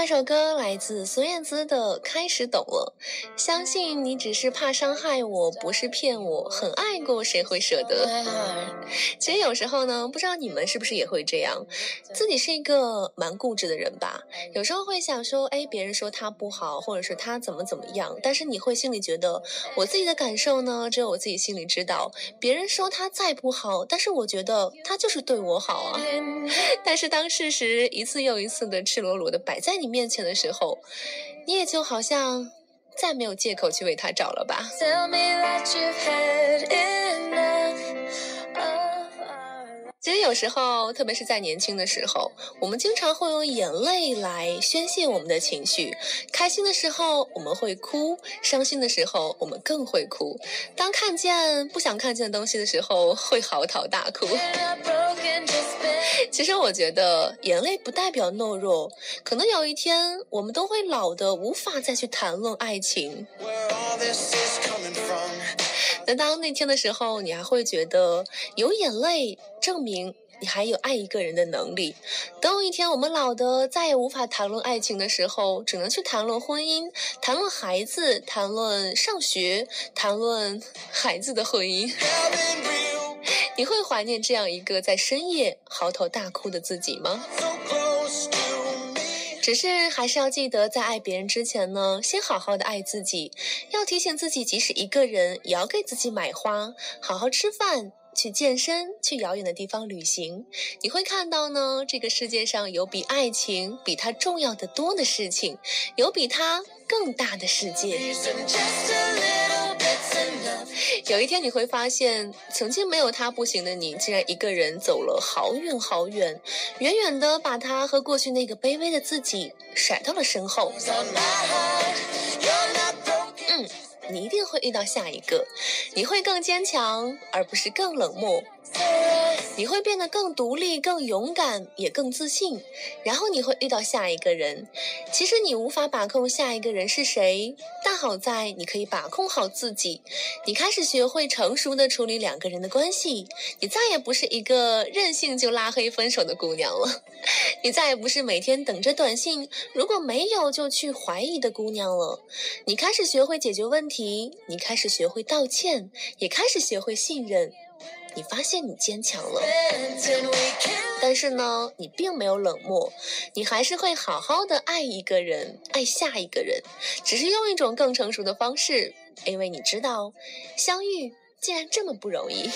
这首歌，来自孙燕姿的《开始懂了》，相信你只是怕伤害我，不是骗我，很爱过，谁会舍得？其实有时候呢，不知道你们是不是也会这样，自己是一个蛮固执的人吧，有时候会想说，哎，别人说他不好，或者是他怎么怎么样，但是你会心里觉得，我自己的感受呢，只有我自己心里知道，别人说他再不好，但是我觉得他就是对我好啊。但是当事实一次又一次的赤裸裸的摆在你面前的时候，你也就好像再没有借口去为他找了吧。其实有时候，特别是在年轻的时候，我们经常会用眼泪来宣泄我们的情绪。开心的时候我们会哭，伤心的时候我们更会哭。当看见不想看见的东西的时候，会嚎啕大哭。其实我觉得眼泪不代表懦弱，可能有一天我们都会老的无法再去谈论爱情。那当那天的时候，你还会觉得有眼泪证明你还有爱一个人的能力。等有一天我们老的再也无法谈论爱情的时候，只能去谈论婚姻、谈论孩子、谈论上学、谈论孩子的婚姻。你会怀念这样一个在深夜嚎啕大哭的自己吗.只是还是要记得，在爱别人之前呢，先好好的爱自己。要提醒自己，即使一个人，也要给自己买花，好好吃饭，去健身，去遥远的地方旅行。你会看到呢，这个世界上有比爱情比它重要的多的事情，有比它更大的世界。有一天你会发现，曾经没有他不行的你，竟然一个人走了好远好远，远远的把他和过去那个卑微的自己甩到了身后。嗯，你一定会遇到下一个，你会更坚强，而不是更冷漠。你会变得更独立、更勇敢，也更自信。然后你会遇到下一个人。其实你无法把控下一个人是谁，但好在你可以把控好自己。你开始学会成熟的处理两个人的关系，你再也不是一个任性就拉黑分手的姑娘了，你再也不是每天等着短信，如果没有就去怀疑的姑娘了。你开始学会解决问题，你开始学会道歉，也开始学会信任。你发现你坚强了但是呢，你并没有冷漠，你还是会好好的爱一个人，爱下一个人，只是用一种更成熟的方式，因为你知道，相遇竟然这么不容易。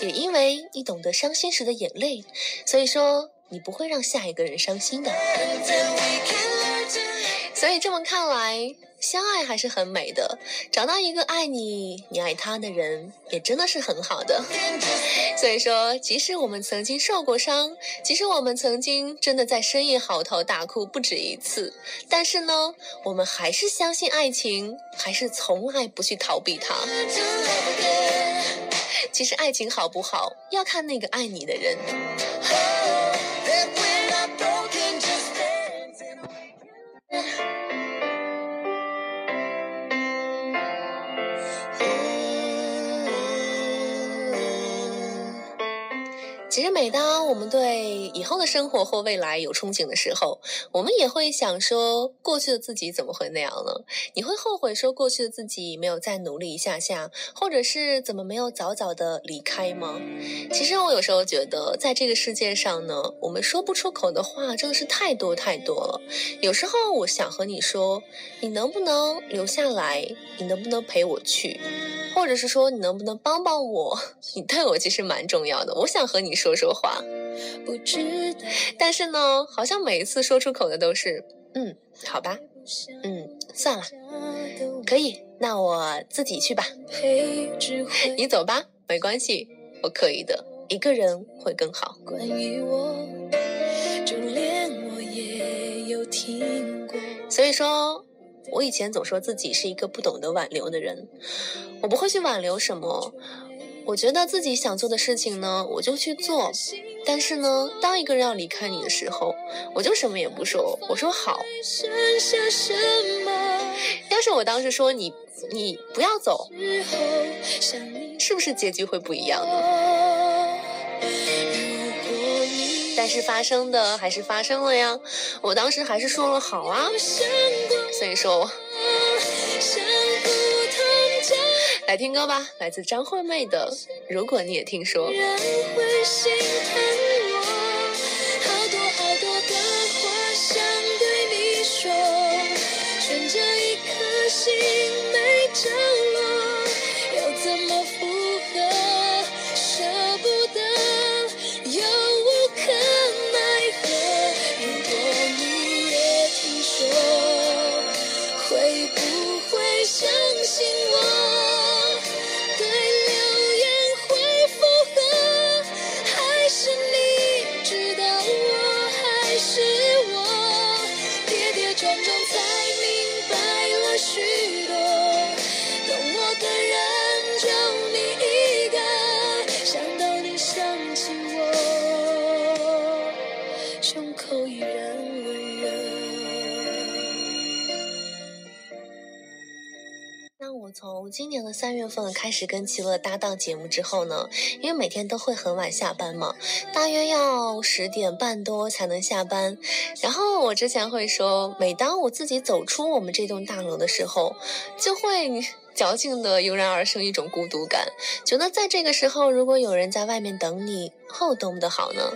也因为你懂得伤心时的眼泪，所以说你不会让下一个人伤心的。所以这么看来，相爱还是很美的。找到一个爱你、你爱他的人，也真的是很好的。所以说，即使我们曾经受过伤，即使我们曾经真的在深夜嚎啕大哭不止一次，但是呢，我们还是相信爱情，还是从来不去逃避它。其实爱情好不好，要看那个爱你的人。我们对以后的生活或未来有憧憬的时候，我们也会想说，过去的自己怎么会那样呢？你会后悔说过去的自己没有再努力一下下，或者是怎么没有早早的离开吗？其实我有时候觉得，在这个世界上呢，我们说不出口的话真的是太多太多了。有时候我想和你说，你能不能留下来？你能不能陪我去？或者是说，你能不能帮帮我？你对我其实蛮重要的，我想和你说说话。不知但是呢，好像每一次说出口的都是，嗯，好吧，嗯，算了，可以，那我自己去吧。你走吧，没关系，我可以的。一个人会更好。关于我，就连我也有听过。所以说，我以前总说自己是一个不懂得挽留的人，我不会去挽留什么。我觉得自己想做的事情呢，我就去做。但是呢，当一个人要离开你的时候，我就什么也不说，我说好。要是我当时说你，你不要走，是不是结局会不一样呢？但是发生的还是发生了呀，我当时还是说了好啊。所以说，来听歌吧，来自张惠妹的《如果你也听说》。从今年的三月份开始跟齐乐搭档节目之后呢，因为每天都会很晚下班嘛，大约要十点半多才能下班。然后我之前会说，每当我自己走出我们这栋大楼的时候，就会 矫情的油然而生一种孤独感，觉得在这个时候，如果有人在外面等你，后多么的好呢？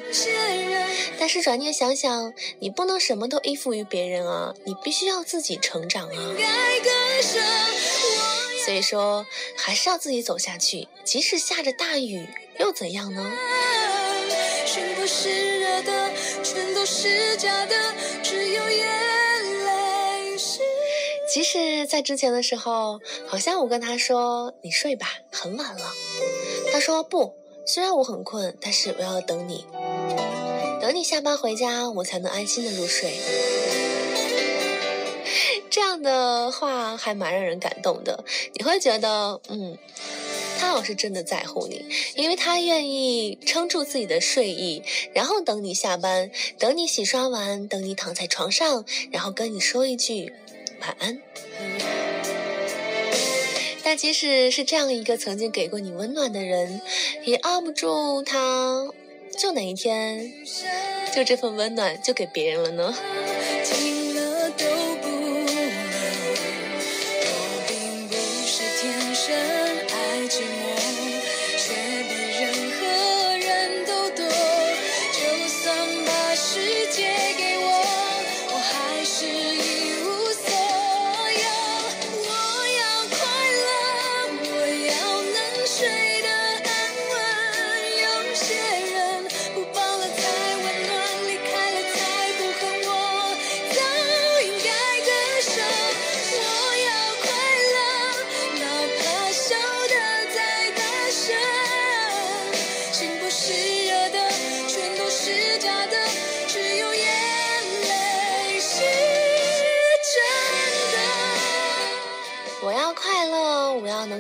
但是转念想想，你不能什么都依附于别人啊，你必须要自己成长啊。所以说，还是要自己走下去，即使下着大雨又怎样呢？要全部是热的，全都是假的，只有眼泪是。即使在之前的时候，好像我跟他说：“你睡吧，很晚了。”他说：“不，虽然我很困，但是我要等你，等你下班回家，我才能安心的入睡。”的话还蛮让人感动的，你会觉得，嗯，他好是真的在乎你，因为他愿意撑住自己的睡意，然后等你下班，等你洗刷完，等你躺在床上，然后跟你说一句晚安。但即使是这样一个曾经给过你温暖的人，也熬不住他，就哪一天，就这份温暖就给别人了呢？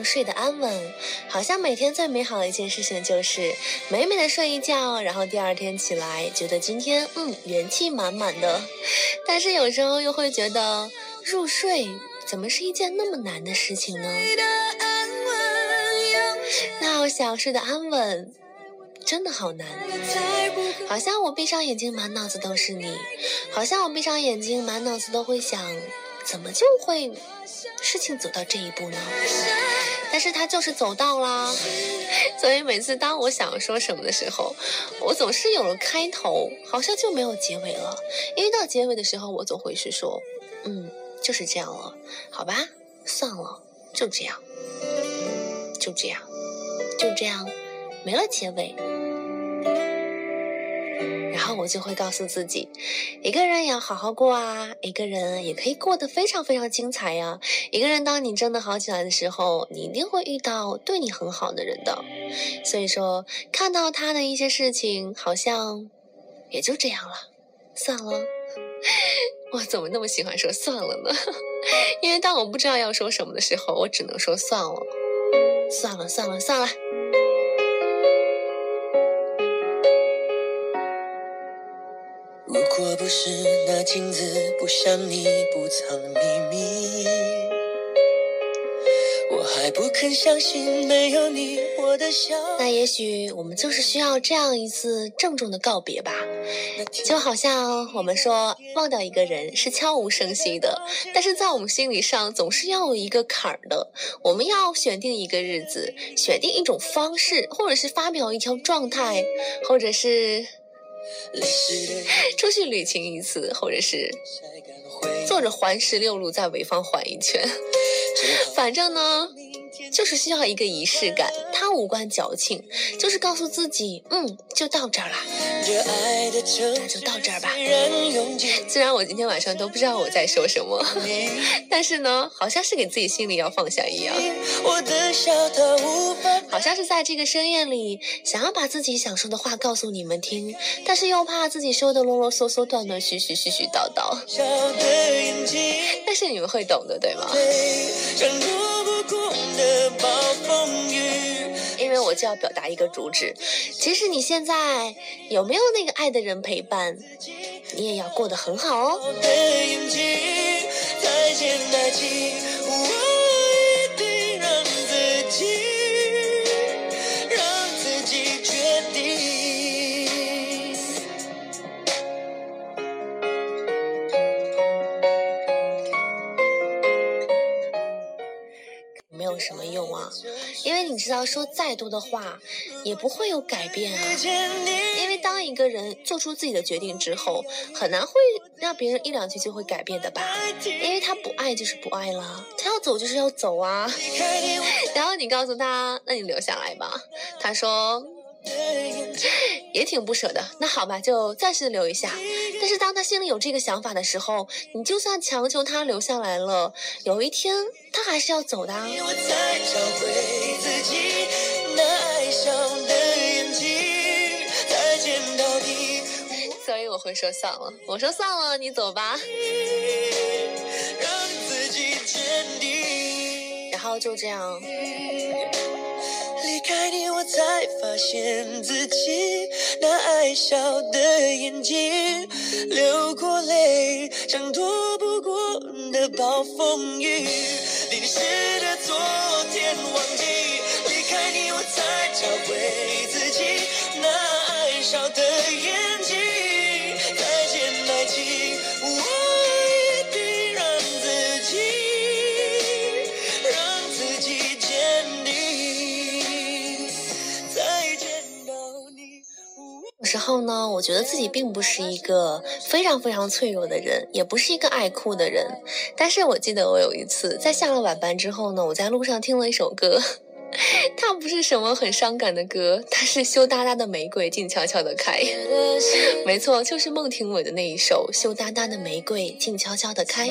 睡得安稳。好像每天最美好的一件事情就是美美的睡一觉，然后第二天起来觉得今天嗯元气满满的。但是有时候又会觉得入睡怎么是一件那么难的事情呢？那我想睡得安稳，真的好难。好像我闭上眼睛，满脑子都是你；好像我闭上眼睛，满脑子都会想，怎么就会事情走到这一步呢？但是他就是走到啦，所以每次当我想说什么的时候，我总是有了开头，好像就没有结尾了。因为到结尾的时候，我总会是说，嗯，就是这样了，好吧，算了，就这样，就这样，就这样，没了结尾。然后我就会告诉自己，一个人也要好好过啊，一个人也可以过得非常非常精彩呀、一个人当你真的好起来的时候，你一定会遇到对你很好的人的。所以说看到他的一些事情，好像也就这样了，算了。我怎么那么喜欢说算了呢？因为当我不知道要说什么的时候，我只能说算了，算了，算了，算了。果不是那镜子不像你不藏秘密，我还不肯相信没有你我的笑。那也许我们就是需要这样一次郑重的告别吧。就好像我们说忘掉一个人是悄无声息的，但是在我们心理上总是要有一个坎儿的。我们要选定一个日子，选定一种方式，或者是发表一条状态，或者是 出去旅行一次，或者是坐着环十六路在潍坊环一圈。反正呢，就是需要一个仪式感，他无关矫情，就是告诉自己，嗯，就到这儿啦。这爱的城那就到这儿吧虽然我今天晚上都不知道我在说什么，但是呢，好像是给自己心里要放下一样，好像是在这个深夜里，想要把自己想说的话告诉你们听，但是又怕自己说的啰啰嗦嗦、断断续续、絮絮叨叨。但是你们会懂的，对吗？暴风雨。因为我就要表达一个主旨，即使你现在有没有那个爱的人陪伴，你也要过得很好哦。道，说再多的话也不会有改变啊。因为当一个人做出自己的决定之后，很难会让别人一两句就会改变的吧？因为他不爱就是不爱了，他要走就是要走啊。然后你告诉他，那你留下来吧。他说 也挺不舍的，那好吧，就暂时留一下。但是当他心里有这个想法的时候，你就算强求他留下来了，有一天他还是要走的啊。我才找回自己那爱笑的眼睛，再见到底，所以我会说算了，我说算了，你走吧。让自己坚定。然后就这样，离开你，我才发现自己那爱笑的眼睛，流过泪，像躲不过的暴风雨。淋湿的昨天，忘记离开你，我才找回自己那爱笑的眼睛。再见，爱情，有时候呢，我觉得自己并不是一个非常非常脆弱的人，也不是一个爱哭的人。但是我记得我有一次在下了晚班之后呢，我在路上听了一首歌，它不是什么很伤感的歌，它是羞答答的玫瑰静悄悄的开。没错，就是孟庭苇的那一首《羞答答的玫瑰静悄悄的开》。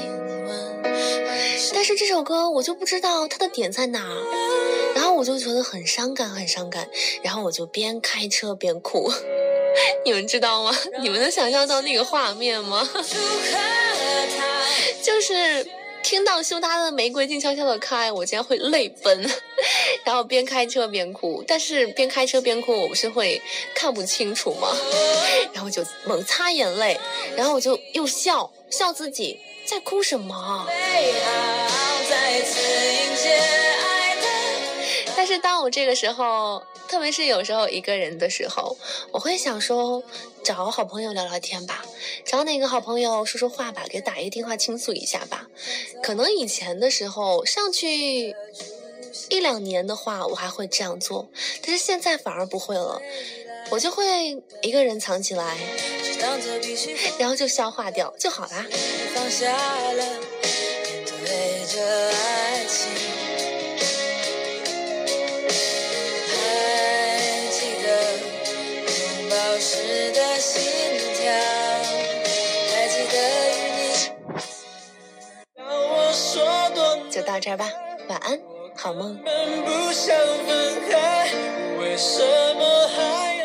但是这首歌我就不知道它的点在哪，然后我就觉得很伤感，很伤感，然后我就边开车边哭。你们知道吗？你们能想象到那个画面吗？就是听到羞答答的玫瑰静悄悄的开，我竟然会泪奔，然后边开车边哭。但是边开车边哭，我不是会看不清楚吗？然后就猛擦眼泪，然后我就又笑笑自己在哭什么。再次迎接爱的但是当我这个时候，特别是有时候一个人的时候，我会想说，找好朋友聊聊天吧，找哪个好朋友说说话吧，给打一个电话倾诉一下吧。可能以前的时候上去一两年的话，我还会这样做，但是现在反而不会了，我就会一个人藏起来，然后就消化掉就好啦。放下了，对着爱情。到这吧，晚安，好梦。不想分开为什么还